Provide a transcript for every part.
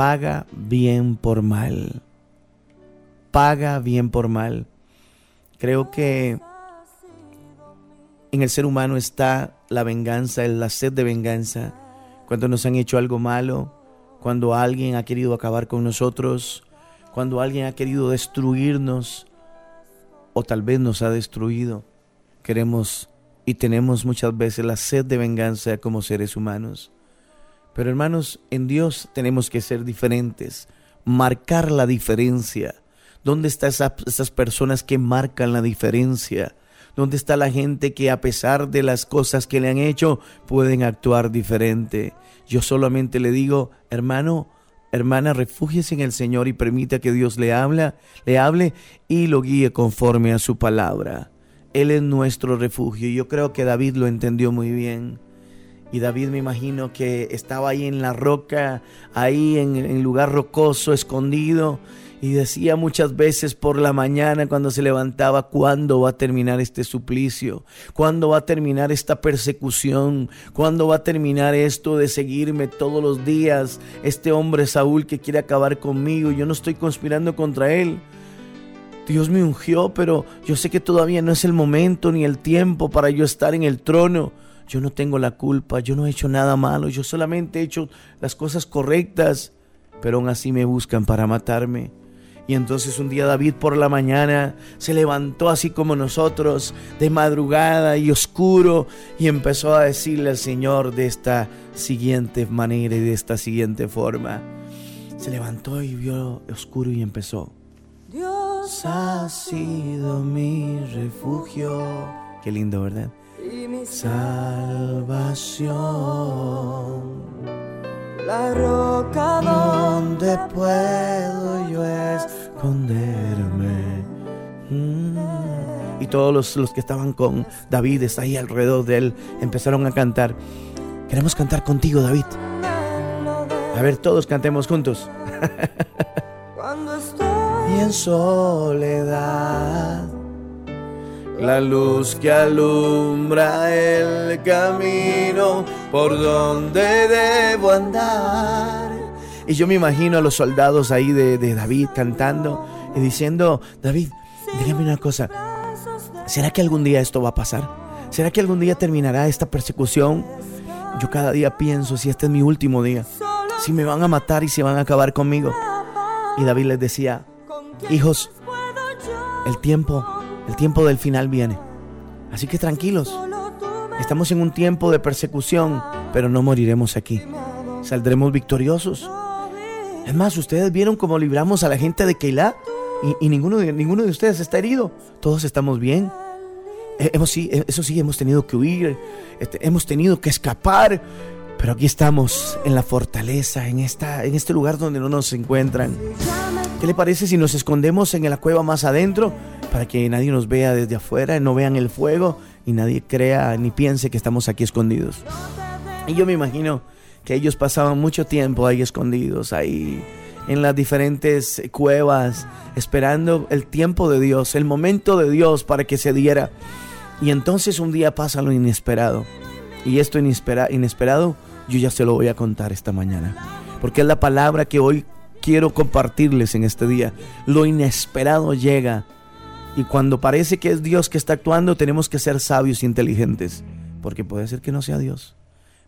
paga bien por mal. Paga bien por mal. Creo que en el ser humano está la venganza, la sed de venganza. Cuando nos han hecho algo malo, cuando alguien ha querido acabar con nosotros, cuando alguien ha querido destruirnos o tal vez nos ha destruido. Queremos y tenemos muchas veces la sed de venganza como seres humanos. Pero hermanos, en Dios tenemos que ser diferentes, marcar la diferencia. ¿Dónde están esas personas que marcan la diferencia? ¿Dónde está la gente que a pesar de las cosas que le han hecho pueden actuar diferente? Yo solamente le digo, hermano, hermana, refúgiese en el Señor y permita que Dios le habla, le hable y lo guíe conforme a su palabra. Él es nuestro refugio y yo creo que David lo entendió muy bien. Y David me imagino que estaba ahí en la roca, ahí en el lugar rocoso, escondido, y decía muchas veces por la mañana cuando se levantaba, ¿cuándo va a terminar este suplicio? ¿Cuándo va a terminar esta persecución? ¿Cuándo va a terminar esto de seguirme todos los días? Este hombre Saúl que quiere acabar conmigo, yo no estoy conspirando contra él. Dios me ungió, pero yo sé que todavía no es el momento ni el tiempo para yo estar en el trono. Yo no tengo la culpa, yo no he hecho nada malo, yo solamente he hecho las cosas correctas, pero aún así me buscan para matarme. Y entonces un día David por la mañana se levantó así como nosotros, de madrugada y oscuro, y empezó a decirle al Señor de esta siguiente manera y de esta siguiente forma. Se levantó y vio oscuro y empezó. Dios ha sido mi refugio. Qué lindo, ¿verdad? Y mi salvación la roca donde puedo yo esconderme. Mm. Y todos los, los, que estaban con David, ahí alrededor de él, empezaron a cantar. Queremos cantar contigo, David. A ver, todos cantemos juntos. Cuando estoy y en soledad la luz que alumbra el camino por donde debo andar. Y yo me imagino a los soldados ahí de, David cantando y diciendo, David, dígame una cosa, ¿será que algún día esto va a pasar? ¿Será que algún día terminará esta persecución? Yo cada día pienso si este es mi último día, si me van a matar y se van a acabar conmigo. Y David les decía, hijos, el tiempo el tiempo del final viene. Así que tranquilos. Estamos en un tiempo de persecución, pero no moriremos aquí. Saldremos victoriosos. Es más, ustedes vieron cómo libramos a la gente de Keilah y, ninguno, de, ninguno de ustedes está herido. Todos estamos bien. Eh, hemos, eh, eso sí, hemos tenido que huir, este, hemos tenido que escapar, pero aquí estamos en la fortaleza, en, esta, en este lugar donde no nos encuentran. ¿Qué le parece si nos escondemos en la cueva más adentro para que nadie nos vea desde afuera, no vean el fuego y nadie crea ni piense que estamos aquí escondidos? Y yo me imagino que ellos pasaban mucho tiempo ahí escondidos, ahí en las diferentes cuevas, esperando el tiempo de Dios, el momento de Dios para que se diera. Y entonces un día pasa lo inesperado. Y esto inesperado yo ya se lo voy a contar esta mañana. Porque es la palabra que hoy quiero compartirles en este día. Lo inesperado llega. Y cuando parece que es Dios que está actuando, tenemos que ser sabios e inteligentes. Porque puede ser que no sea Dios.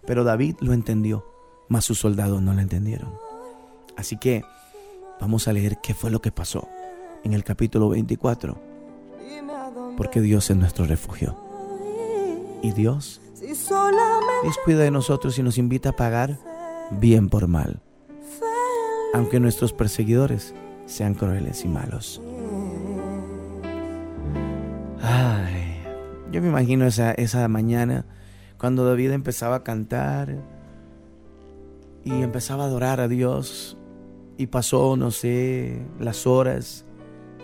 Pero David lo entendió, mas sus soldados no lo entendieron. Así que vamos a leer qué fue lo que pasó en el capítulo 24. Porque Dios es nuestro refugio. Y Dios, Dios cuida de nosotros y nos invita a pagar bien por mal aunque nuestros perseguidores sean crueles y malos. Ay, yo me imagino esa, esa mañana cuando David empezaba a cantar y empezaba a adorar a Dios y pasó, no sé, las horas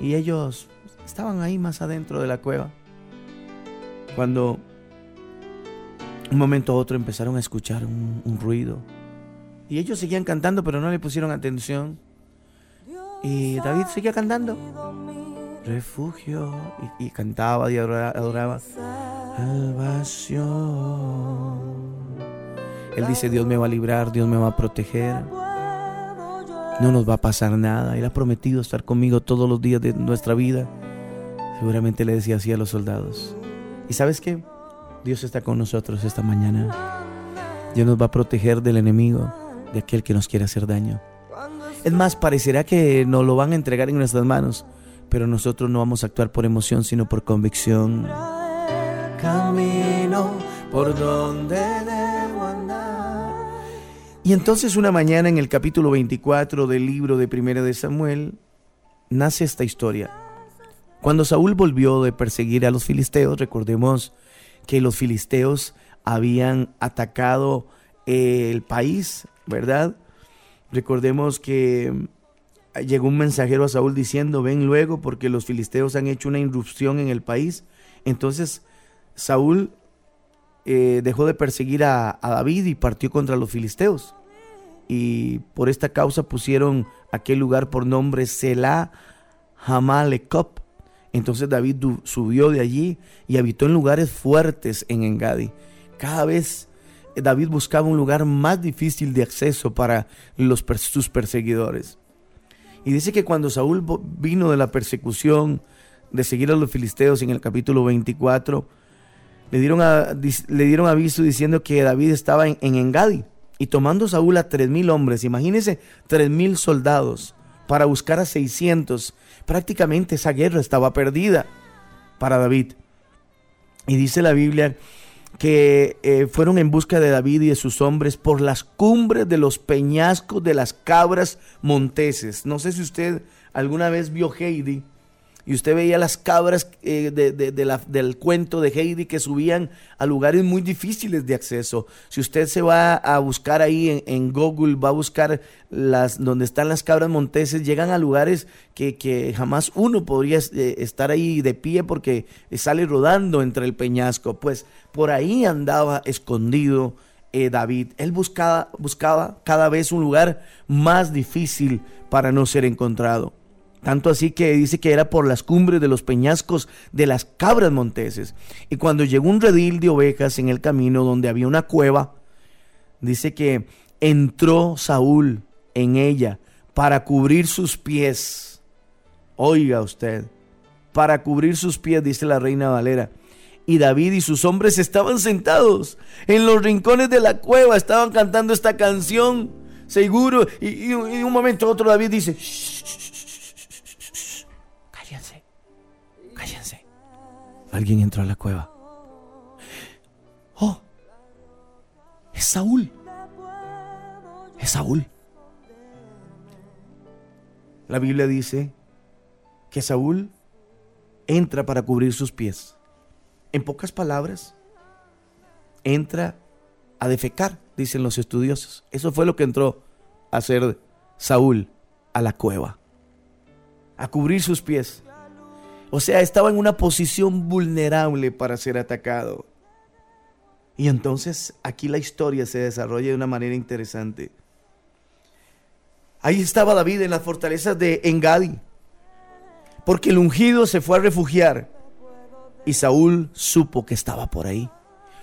y ellos estaban ahí más adentro de la cueva. Cuando un momento a otro empezaron a escuchar un, un ruido y ellos seguían cantando, pero no le pusieron atención. Y David seguía cantando. Refugio. Y, cantaba y adoraba. Salvación. Él dice, Dios me va a librar, Dios me va a proteger. no nos va a pasar nada. Él ha prometido estar conmigo todos los días de nuestra vida. Seguramente le decía así a los soldados. ¿Y sabes qué? Dios está con nosotros esta mañana. Dios nos va a proteger del enemigo, de aquel que nos quiere hacer daño. Es más, parecerá que nos lo van a entregar en nuestras manos, pero nosotros no vamos a actuar por emoción, sino por convicción. Camino por donde debo andar. Y entonces una mañana en el capítulo 24 del libro de Primera de Samuel nace esta historia. Cuando Saúl volvió de perseguir a los filisteos, recordemos que los filisteos habían atacado el país, ¿verdad? Recordemos que llegó un mensajero a Saúl diciendo, ven luego porque los filisteos han hecho una irrupción en el país. Entonces Saúl eh, dejó de perseguir a, David y partió contra los filisteos. Y por esta causa pusieron aquel lugar por nombre Selah Hamalekop. Entonces David subió de allí y habitó en lugares fuertes en Engadi. Cada vez David buscaba un lugar más difícil de acceso para los, sus perseguidores. Y dice que cuando Saúl vino de la persecución de seguir a los filisteos en el capítulo 24, le dieron, le dieron aviso diciendo que David estaba en, en Engadi. Y tomando Saúl a tres mil hombres, imagínense, tres mil soldados para buscar a 600. Prácticamente esa guerra estaba perdida para David. Y dice la Biblia que eh, fueron en busca de David y de sus hombres por las cumbres de los peñascos de las cabras monteses. No sé si usted alguna vez vio Heidi y usted veía las cabras eh, del cuento de Heidi que subían a lugares muy difíciles de acceso. Si usted se va a buscar ahí en, Google, va a buscar las donde están las cabras monteses, llegan a lugares que, jamás uno podría eh, estar ahí de pie porque sale rodando entre el peñasco. Pues por ahí andaba escondido eh, David. Él buscaba, buscaba cada vez un lugar más difícil para no ser encontrado. Tanto así que dice que era por las cumbres de los peñascos de las cabras monteses. Y cuando llegó un redil de ovejas en el camino donde había una cueva, dice que entró Saúl en ella para cubrir sus pies. Oiga usted, para cubrir sus pies, dice la reina Valera. Y David y sus hombres estaban sentados en los rincones de la cueva, estaban cantando esta canción, seguro. Y, en un momento otro David dice, Alguien entró a la cueva. Oh, es Saúl. Es Saúl. La Biblia dice que Saúl entra para cubrir sus pies. En pocas palabras, entra a defecar, dicen los estudiosos. Eso fue lo que entró a hacer Saúl a la cueva, a cubrir sus pies. O sea, estaba en una posición vulnerable para ser atacado. Y entonces aquí la historia se desarrolla de una manera interesante. Ahí estaba David en las fortalezas de Engadi, porque el ungido se fue a refugiar y Saúl supo que estaba por ahí.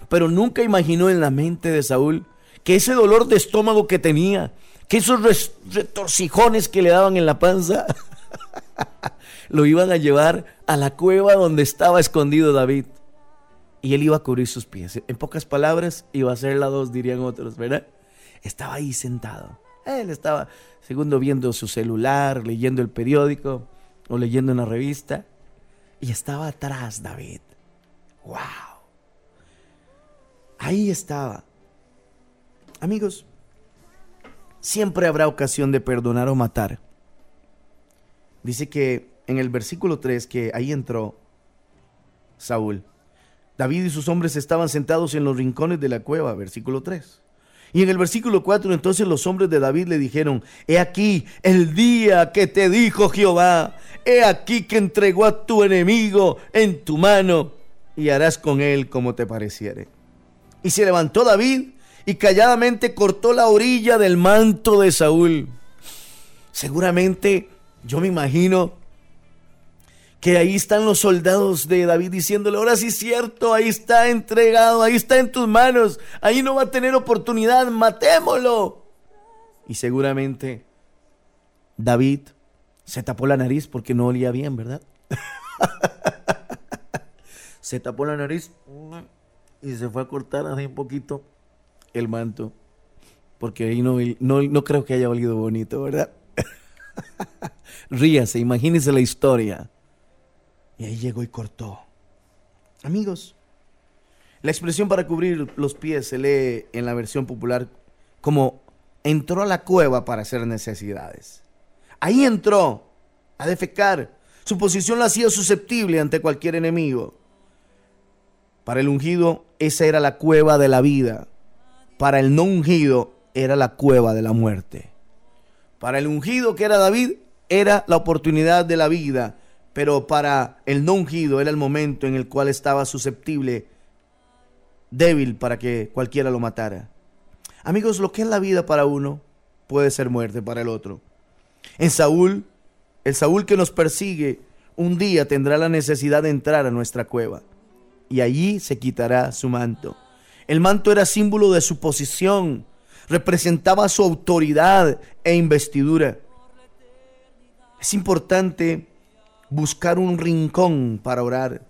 Pero nunca imaginó en la mente de Saúl que ese dolor de estómago que tenía, que esos retorcijones que le daban en la panza, lo iban a llevar a la cueva donde estaba escondido David. Y él iba a cubrir sus pies. En pocas palabras, iba a ser la dos, dirían otros, ¿verdad? Estaba ahí sentado. Él estaba, segundo, viendo su celular, leyendo el periódico o leyendo una revista. Y estaba atrás David. ¡Wow! Ahí estaba. Amigos, siempre habrá ocasión de perdonar o matar. Dice que en el versículo 3 que ahí entró Saúl. David y sus hombres estaban sentados en los rincones de la cueva, versículo 3. Y en el versículo 4 entonces los hombres de David le dijeron, he aquí el día que te dijo Jehová, he aquí que entregó a tu enemigo en tu mano y harás con él como te pareciere. Y se levantó David y calladamente cortó la orilla del manto de Saúl. Seguramente yo me imagino que ahí están los soldados de David diciéndole, ahora sí es cierto, ahí está entregado, ahí está en tus manos, ahí no va a tener oportunidad, matémoslo. Y seguramente David se tapó la nariz porque no olía bien, ¿verdad? se tapó la nariz y se fue a cortar así un poquito el manto. Porque ahí no, no, no creo que haya olido bonito, ¿verdad? Ríase, imagínese la historia. Y ahí llegó y cortó. Amigos, la expresión para cubrir los pies se lee en la versión popular como entró a la cueva para hacer necesidades. Ahí entró a defecar. Su posición lo hacía susceptible ante cualquier enemigo. Para el ungido, esa era la cueva de la vida. Para el no ungido, era la cueva de la muerte. Para el ungido que era David, era la oportunidad de la vida. Pero para el no ungido era el momento en el cual estaba susceptible, débil para que cualquiera lo matara. Amigos, lo que es la vida para uno puede ser muerte para el otro. En Saúl, el Saúl que nos persigue, un día tendrá la necesidad de entrar a nuestra cueva y allí se quitará su manto. El manto era símbolo de su posición, representaba su autoridad e investidura. Es importante buscar un rincón para orar,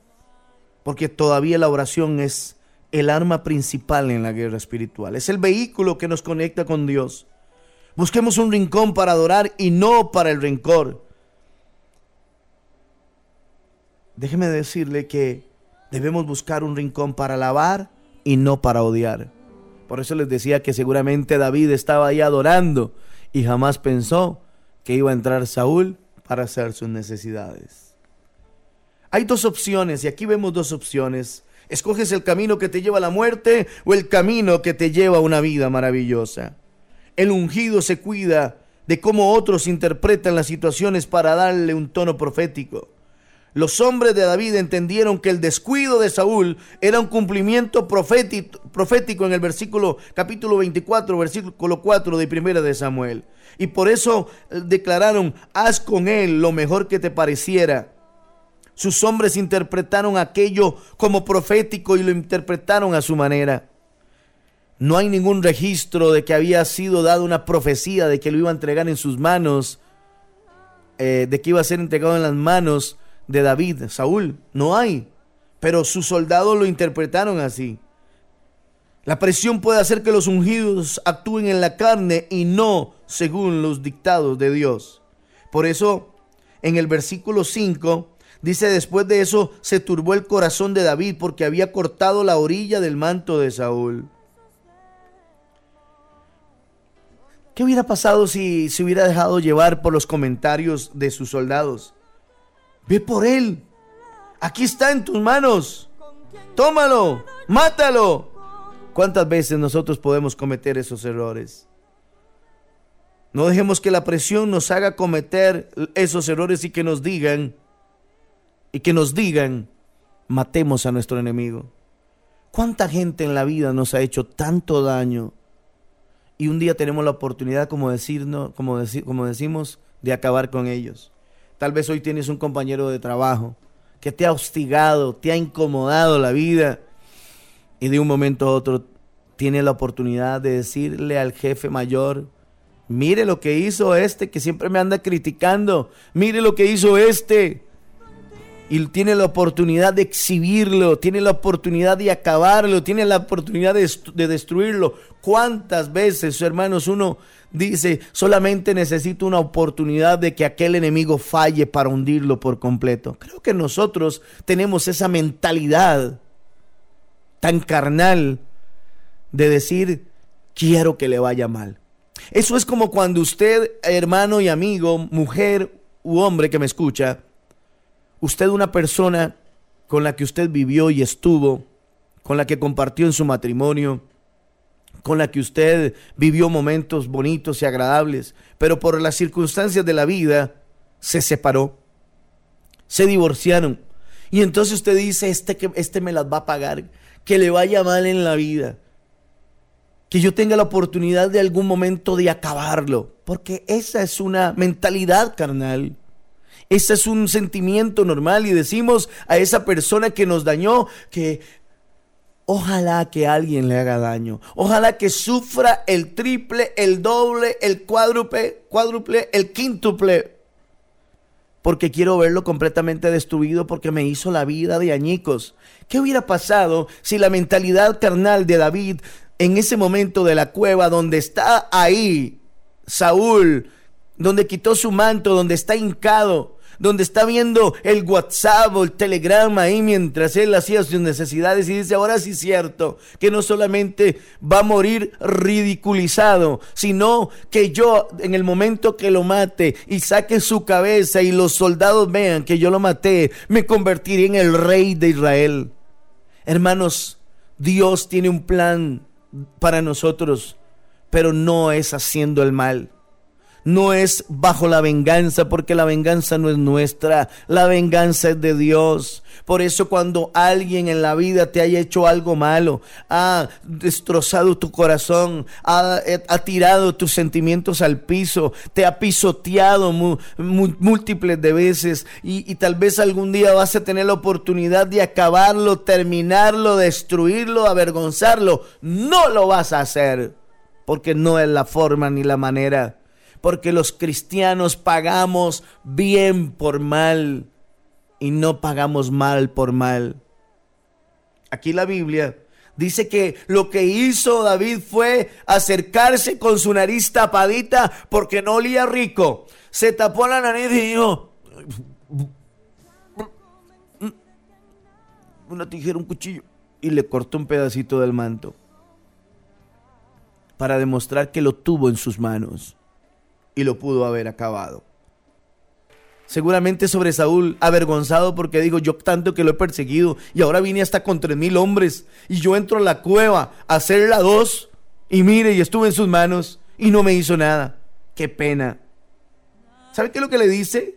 porque todavía la oración es el arma principal en la guerra espiritual, es el vehículo que nos conecta con Dios. Busquemos un rincón para adorar y no para el rencor. Déjeme decirle que debemos buscar un rincón para alabar y no para odiar. Por eso les decía que seguramente David estaba ahí adorando y jamás pensó que iba a entrar Saúl para hacer sus necesidades. Hay dos opciones y aquí vemos dos opciones. Escoges el camino que te lleva a la muerte o el camino que te lleva a una vida maravillosa. El ungido se cuida de cómo otros interpretan las situaciones para darle un tono profético. Los hombres de David entendieron que el descuido de Saúl era un cumplimiento profético en el versículo capítulo 24, versículo 4 de primera de Samuel. Y por eso eh, declararon, haz con él lo mejor que te pareciera. Sus hombres interpretaron aquello como profético y lo interpretaron a su manera. No hay ningún registro de que había sido dada una profecía de que lo iba a entregar en sus manos, eh, de que iba a ser entregado en las manos de David, Saúl. No hay. Pero sus soldados lo interpretaron así. La presión puede hacer que los ungidos actúen en la carne y no según los dictados de Dios. Por eso, en el versículo 5, dice, después de eso se turbó el corazón de David porque había cortado la orilla del manto de Saúl. ¿Qué hubiera pasado si se hubiera dejado llevar por los comentarios de sus soldados? Ve por él. Aquí está en tus manos. Tómalo. Mátalo. ¿Cuántas veces nosotros podemos cometer esos errores? No dejemos que la presión nos haga cometer esos errores y que nos digan, y que nos digan, matemos a nuestro enemigo. ¿Cuánta gente en la vida nos ha hecho tanto daño? Y un día tenemos la oportunidad, como, decirnos, como, como decimos, de acabar con ellos. Tal vez hoy tienes un compañero de trabajo que te ha hostigado, te ha incomodado la vida y de un momento a otro tiene la oportunidad de decirle al jefe mayor, mire lo que hizo este que siempre me anda criticando, mire lo que hizo este. Y tiene la oportunidad de exhibirlo, tiene la oportunidad de acabarlo, tiene la oportunidad de, de destruirlo. ¿Cuántas veces, hermanos, uno dice, solamente necesito una oportunidad de que aquel enemigo falle para hundirlo por completo. Creo que nosotros tenemos esa mentalidad tan carnal de decir, quiero que le vaya mal. Eso es como cuando usted, hermano y amigo, mujer u hombre que me escucha, usted una persona con la que usted vivió y estuvo, con la que compartió en su matrimonio, con la que usted vivió momentos bonitos y agradables, pero por las circunstancias de la vida se separó, se divorciaron. Y entonces usted dice, este, este me las va a pagar, que le vaya mal en la vida, que yo tenga la oportunidad de algún momento de acabarlo, porque esa es una mentalidad carnal. Ese es un sentimiento normal y decimos a esa persona que nos dañó que Ojalá que alguien le haga daño. Ojalá que sufra el triple, el doble, el cuádruple, cuádruple, el quíntuple. Porque quiero verlo completamente destruido porque me hizo la vida de añicos. ¿Qué hubiera pasado si la mentalidad carnal de David en ese momento de la cueva donde está ahí Saúl, donde quitó su manto, donde está hincado, donde está viendo el WhatsApp o el telegrama ahí mientras él hacía sus necesidades y dice, ahora sí es cierto, que no solamente va a morir ridiculizado, sino que yo en el momento que lo mate y saque su cabeza y los soldados vean que yo lo maté, me convertiré en el rey de Israel. Hermanos, Dios tiene un plan para nosotros, pero no es haciendo el mal no es bajo la venganza, porque la venganza no es nuestra, la venganza es de Dios. Por eso cuando alguien en la vida te haya hecho algo malo, ha destrozado tu corazón, ha, eh, tirado tus sentimientos al piso, te ha pisoteado múltiples de veces y, y tal vez algún día vas a tener la oportunidad de acabarlo, terminarlo, destruirlo, avergonzarlo, no lo vas a hacer porque no es la forma ni la manera porque los cristianos pagamos bien por mal y no pagamos mal por mal. Aquí la Biblia dice que lo que hizo David fue acercarse con su nariz tapadita porque no olía rico. Se tapó la nariz y dijo, una tijera, un cuchillo, y le cortó un pedacito del manto para demostrar que lo tuvo en sus manos y lo pudo haber acabado. Seguramente sobre Saúl, avergonzado porque digo, yo tanto que lo he perseguido y ahora vine hasta con tres mil hombres y yo entro a la cueva a hacer la dos y mire, y estuve en sus manos y no me hizo nada. Qué pena. ¿Sabe qué es lo que le dice?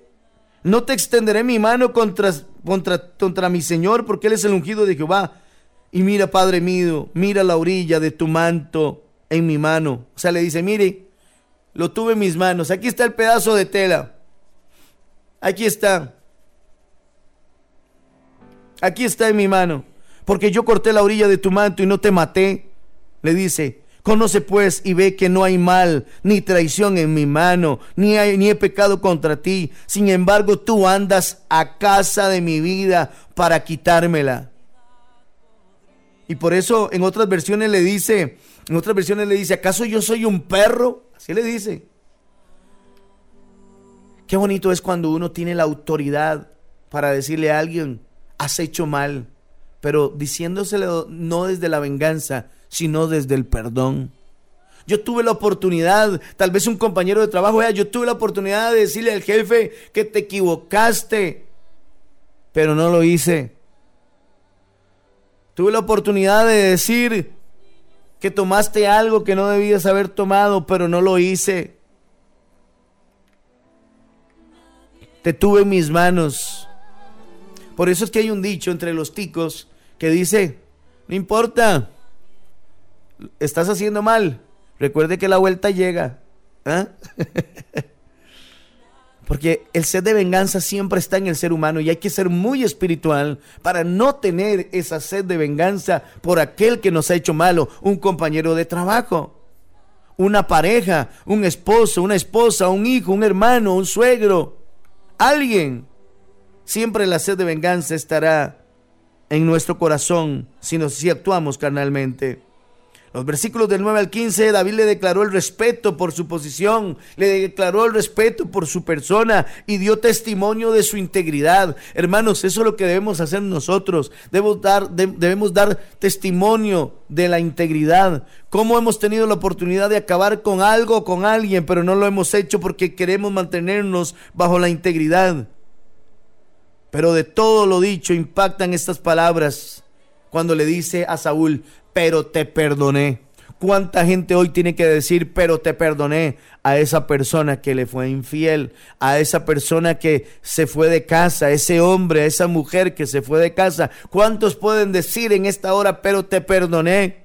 No te extenderé mi mano contra, contra, contra mi Señor porque Él es el ungido de Jehová. Y mira, Padre mío, mira la orilla de tu manto en mi mano. O sea, le dice, mire, lo tuve en mis manos. Aquí está el pedazo de tela. Aquí está. Aquí está en mi mano. Porque yo corté la orilla de tu manto y no te maté. Le dice, conoce pues y ve que no hay mal ni traición en mi mano, ni, hay, ni he pecado contra ti. Sin embargo, tú andas a casa de mi vida para quitármela. Y por eso en otras versiones le dice, en otras versiones le dice, ¿acaso yo soy un perro? Así le dice. Qué bonito es cuando uno tiene la autoridad para decirle a alguien, has hecho mal, pero diciéndoselo no desde la venganza, sino desde el perdón. Yo tuve la oportunidad, tal vez un compañero de trabajo, yo tuve la oportunidad de decirle al jefe que te equivocaste, pero no lo hice. Tuve la oportunidad de decir, que tomaste algo que no debías haber tomado, pero no lo hice. Te tuve en mis manos. Por eso es que hay un dicho entre los ticos que dice, no importa, estás haciendo mal, recuerde que la vuelta llega. ¿Ah? Porque el sed de venganza siempre está en el ser humano y hay que ser muy espiritual para no tener esa sed de venganza por aquel que nos ha hecho malo, un compañero de trabajo, una pareja, un esposo, una esposa, un hijo, un hermano, un suegro, alguien. Siempre la sed de venganza estará en nuestro corazón si, nos, si actuamos carnalmente. Los versículos del 9 al 15, David le declaró el respeto por su posición, le declaró el respeto por su persona y dio testimonio de su integridad. Hermanos, eso es lo que debemos hacer nosotros. Debemos dar, debemos dar testimonio de la integridad. Cómo hemos tenido la oportunidad de acabar con algo, con alguien, pero no lo hemos hecho porque queremos mantenernos bajo la integridad. Pero de todo lo dicho impactan estas palabras cuando le dice a Saúl, pero te perdoné. ¿Cuánta gente hoy tiene que decir, pero te perdoné a esa persona que le fue infiel, a esa persona que se fue de casa, a ese hombre, a esa mujer que se fue de casa? ¿Cuántos pueden decir en esta hora, pero te perdoné,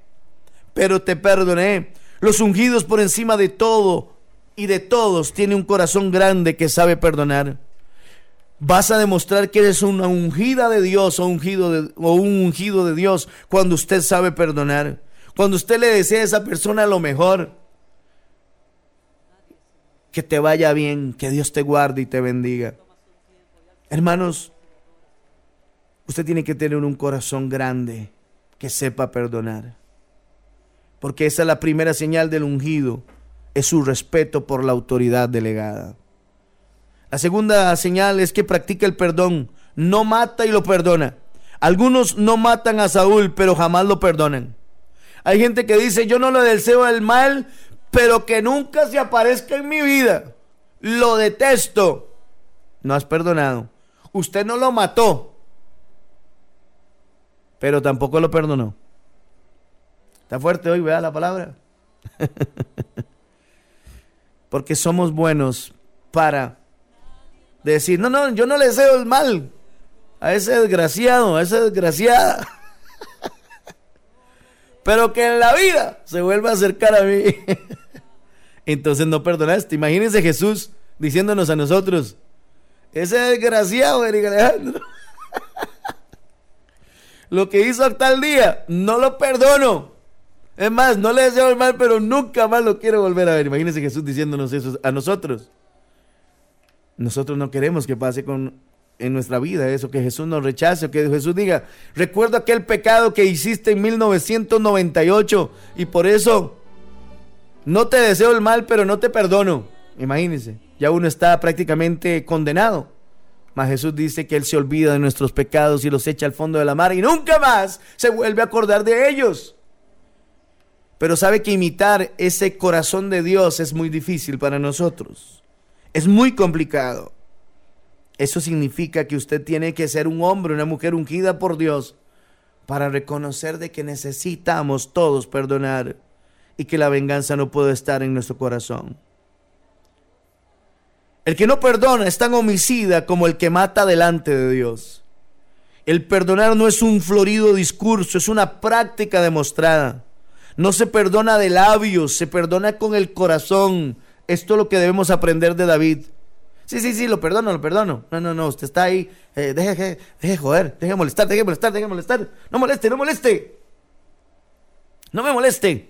pero te perdoné? Los ungidos por encima de todo y de todos tiene un corazón grande que sabe perdonar. Vas a demostrar que eres una ungida de Dios o, ungido o un ungido de Dios cuando usted sabe perdonar. Cuando usted le desea a esa persona lo mejor. Que te vaya bien, que Dios te guarde y te bendiga. Hermanos, usted tiene que tener un corazón grande que sepa perdonar. Porque esa es la primera señal del ungido, es su respeto por la autoridad delegada. La segunda señal es que practica el perdón, no mata y lo perdona. Algunos no matan a Saúl, pero jamás lo perdonan. Hay gente que dice, yo no le deseo el mal, pero que nunca se aparezca en mi vida. Lo detesto. No has perdonado. Usted no lo mató, pero tampoco lo perdonó. Está fuerte hoy, vea la palabra. Porque somos buenos para decir, no, no, yo no le deseo el mal a ese desgraciado, a esa desgraciada. Pero que en la vida se vuelva a acercar a mí. Entonces no perdonaste. Imagínense Jesús diciéndonos a nosotros, ese desgraciado, Eric Alejandro, lo que hizo tal día, no lo perdono. Es más, no le deseo el mal, pero nunca más lo quiero volver a ver. Imagínense Jesús diciéndonos eso a nosotros. Nosotros no queremos que pase con, en nuestra vida eso, que Jesús nos rechace, que Jesús diga, recuerdo aquel pecado que hiciste en 1998 y por eso no te deseo el mal, pero no te perdono. Imagínense, ya uno está prácticamente condenado. Mas Jesús dice que Él se olvida de nuestros pecados y los echa al fondo de la mar y nunca más se vuelve a acordar de ellos. Pero sabe que imitar ese corazón de Dios es muy difícil para nosotros. Es muy complicado. Eso significa que usted tiene que ser un hombre, una mujer ungida por Dios para reconocer de que necesitamos todos perdonar y que la venganza no puede estar en nuestro corazón. El que no perdona es tan homicida como el que mata delante de Dios. El perdonar no es un florido discurso, es una práctica demostrada. No se perdona de labios, se perdona con el corazón, esto es lo que debemos aprender de David. Sí, sí, sí, lo perdono, lo perdono. No, no, no, usted está ahí. Eh, deje, deje, joder, deje molestar, deje molestar, deje molestar. No moleste, no moleste. No me moleste.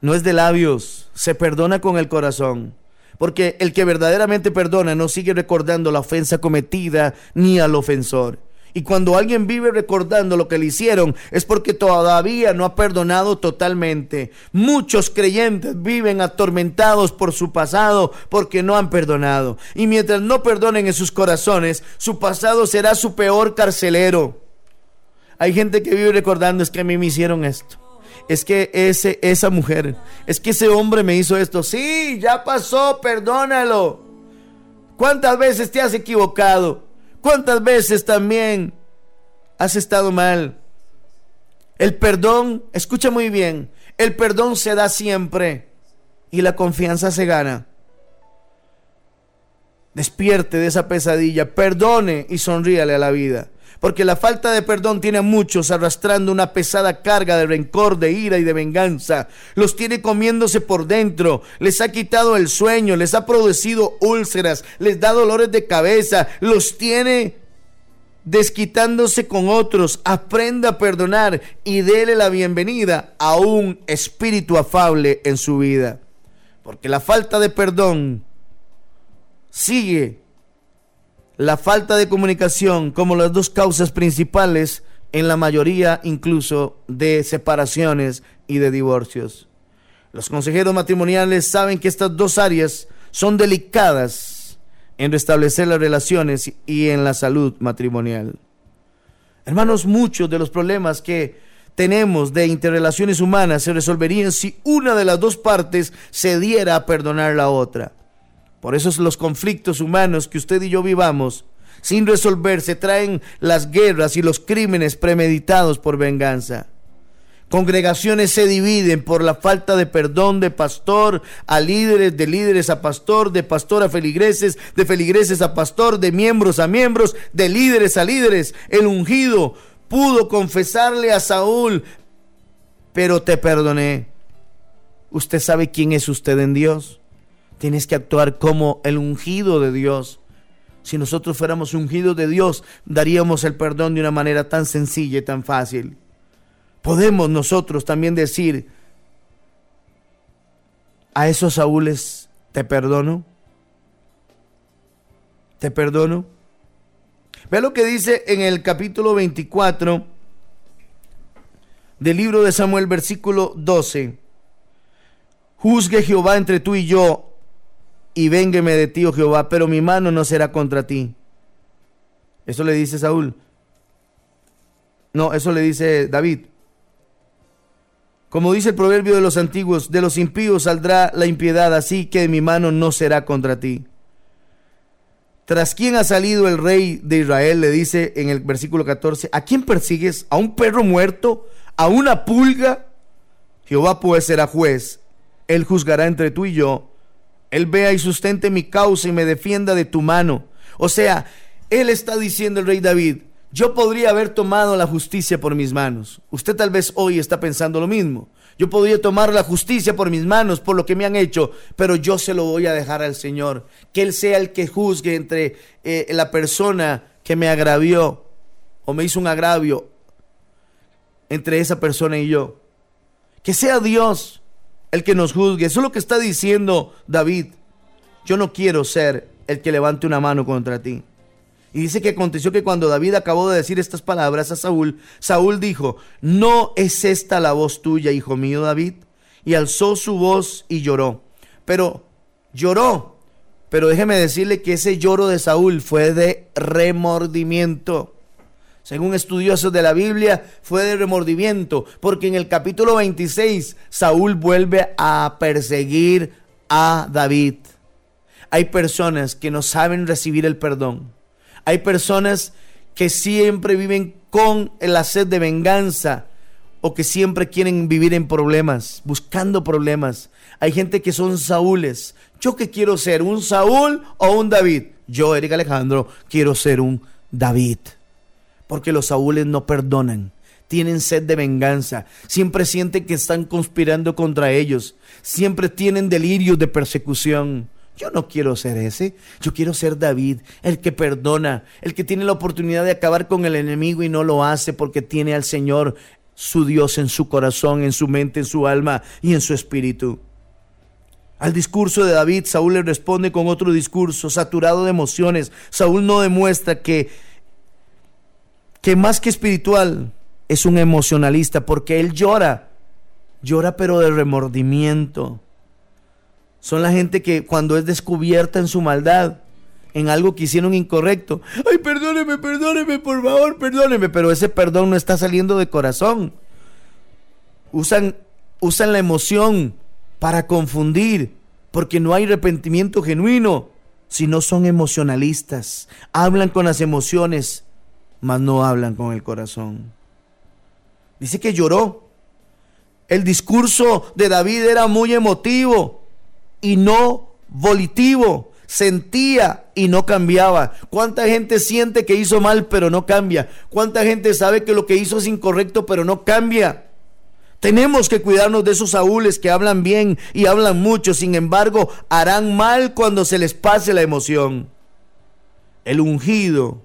No es de labios, se perdona con el corazón. Porque el que verdaderamente perdona no sigue recordando la ofensa cometida ni al ofensor. Y cuando alguien vive recordando lo que le hicieron es porque todavía no ha perdonado totalmente. Muchos creyentes viven atormentados por su pasado porque no han perdonado. Y mientras no perdonen en sus corazones, su pasado será su peor carcelero. Hay gente que vive recordando es que a mí me hicieron esto. Es que ese, esa mujer, es que ese hombre me hizo esto. Sí, ya pasó, perdónalo. ¿Cuántas veces te has equivocado? ¿Cuántas veces también has estado mal? El perdón, escucha muy bien, el perdón se da siempre y la confianza se gana. Despierte de esa pesadilla, perdone y sonríale a la vida porque la falta de perdón tiene a muchos arrastrando una pesada carga de rencor, de ira y de venganza. Los tiene comiéndose por dentro, les ha quitado el sueño, les ha producido úlceras, les da dolores de cabeza, los tiene desquitándose con otros. Aprenda a perdonar y dele la bienvenida a un espíritu afable en su vida. Porque la falta de perdón sigue la falta de comunicación como las dos causas principales en la mayoría incluso de separaciones y de divorcios. Los consejeros matrimoniales saben que estas dos áreas son delicadas en restablecer las relaciones y en la salud matrimonial. Hermanos, muchos de los problemas que tenemos de interrelaciones humanas se resolverían si una de las dos partes se diera a perdonar la otra. Por eso los conflictos humanos que usted y yo vivamos sin resolverse traen las guerras y los crímenes premeditados por venganza. Congregaciones se dividen por la falta de perdón de pastor a líderes, de líderes a pastor, de pastor a feligreses, de feligreses a pastor, de miembros a miembros, de líderes a líderes. El ungido pudo confesarle a Saúl, pero te perdoné. ¿Usted sabe quién es usted en Dios? Tienes que actuar como el ungido de Dios. Si nosotros fuéramos ungidos de Dios, daríamos el perdón de una manera tan sencilla y tan fácil. Podemos nosotros también decir a esos Saúles, te perdono, te perdono. Ve lo que dice en el capítulo 24 del libro de Samuel, versículo 12. Juzgue Jehová entre tú y yo, y véngueme de ti, oh Jehová, pero mi mano no será contra ti. Eso le dice Saúl. No, eso le dice David. Como dice el proverbio de los antiguos, de los impíos saldrá la impiedad, así que mi mano no será contra ti. Tras quién ha salido el rey de Israel, le dice en el versículo 14, ¿a quién persigues? ¿A un perro muerto? ¿A una pulga? Jehová pues será juez, él juzgará entre tú y yo él vea y sustente mi causa y me defienda de tu mano. O sea, Él está diciendo el rey David, yo podría haber tomado la justicia por mis manos. Usted tal vez hoy está pensando lo mismo. Yo podría tomar la justicia por mis manos, por lo que me han hecho, pero yo se lo voy a dejar al Señor. Que Él sea el que juzgue entre eh, la persona que me agravió o me hizo un agravio entre esa persona y yo. Que sea Dios el que nos juzgue. Eso es lo que está diciendo David. Yo no quiero ser el que levante una mano contra ti. Y dice que aconteció que cuando David acabó de decir estas palabras a Saúl, Saúl dijo, ¿no es esta la voz tuya, hijo mío David? Y alzó su voz y lloró. Pero lloró. Pero déjeme decirle que ese lloro de Saúl fue de remordimiento según estudiosos de la Biblia, fue de remordimiento, porque en el capítulo 26 Saúl vuelve a perseguir a David. Hay personas que no saben recibir el perdón. Hay personas que siempre viven con la sed de venganza o que siempre quieren vivir en problemas, buscando problemas. Hay gente que son Saúles. ¿Yo qué quiero ser? ¿Un Saúl o un David? Yo, Eric Alejandro, quiero ser un David porque los Saúles no perdonan. Tienen sed de venganza, siempre sienten que están conspirando contra ellos, siempre tienen delirios de persecución. Yo no quiero ser ese, yo quiero ser David, el que perdona, el que tiene la oportunidad de acabar con el enemigo y no lo hace porque tiene al Señor, su Dios, en su corazón, en su mente, en su alma y en su espíritu. Al discurso de David, Saúl le responde con otro discurso, saturado de emociones. Saúl no demuestra que que más que espiritual es un emocionalista porque él llora, llora pero de remordimiento. Son la gente que cuando es descubierta en su maldad, en algo que hicieron incorrecto, ay, perdóneme, perdóneme, por favor, perdóneme, pero ese perdón no está saliendo de corazón. Usan, usan la emoción para confundir, porque no hay arrepentimiento genuino, si no son emocionalistas, hablan con las emociones mas no hablan con el corazón. Dice que lloró. El discurso de David era muy emotivo y no volitivo. Sentía y no cambiaba. ¿Cuánta gente siente que hizo mal pero no cambia? ¿Cuánta gente sabe que lo que hizo es incorrecto pero no cambia? Tenemos que cuidarnos de esos saúles que hablan bien y hablan mucho, sin embargo, harán mal cuando se les pase la emoción. El ungido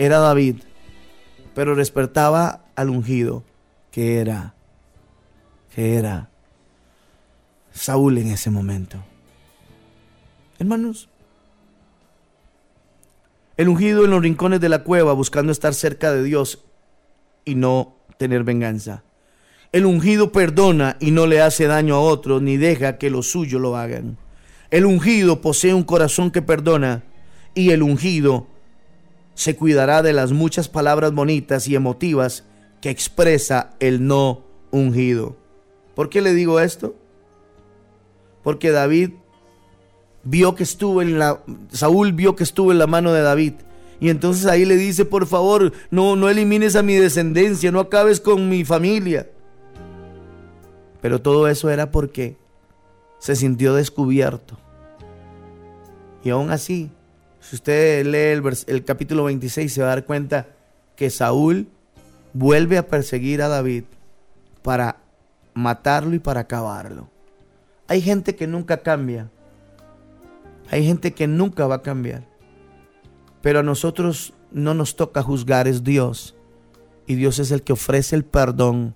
era David, pero despertaba al ungido, que era, que era Saúl en ese momento. Hermanos, el ungido en los rincones de la cueva buscando estar cerca de Dios y no tener venganza. El ungido perdona y no le hace daño a otros ni deja que los suyos lo hagan. El ungido posee un corazón que perdona y el ungido se cuidará de las muchas palabras bonitas y emotivas que expresa el no ungido. ¿Por qué le digo esto? Porque David vio que estuvo en la Saúl vio que estuvo en la mano de David y entonces ahí le dice, "Por favor, no no elimines a mi descendencia, no acabes con mi familia." Pero todo eso era porque se sintió descubierto. Y aún así si usted lee el, capítulo 26 se va a dar cuenta que Saúl vuelve a perseguir a David para matarlo y para acabarlo. Hay gente que nunca cambia. Hay gente que nunca va a cambiar. Pero a nosotros no nos toca juzgar, es Dios. Y Dios es el que ofrece el perdón.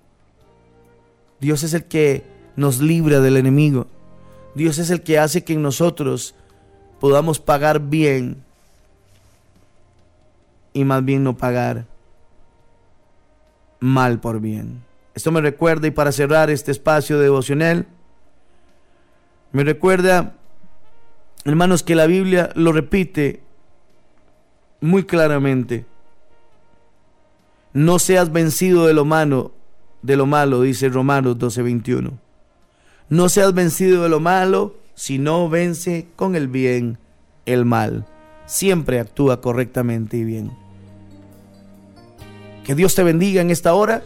Dios es el que nos libra del enemigo. Dios es el que hace que en nosotros podamos pagar bien y más bien no pagar mal por bien. Esto me recuerda, y para cerrar este espacio devocional, me recuerda, hermanos, que la Biblia lo repite muy claramente. No seas vencido de lo malo, de lo malo, dice Romanos 12:21. No seas vencido de lo malo, sino vence con el bien el mal. Siempre actúa correctamente y bien. Que Dios te bendiga en esta hora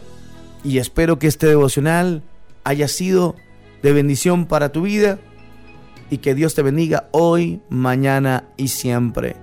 y espero que este devocional haya sido de bendición para tu vida y que Dios te bendiga hoy, mañana y siempre.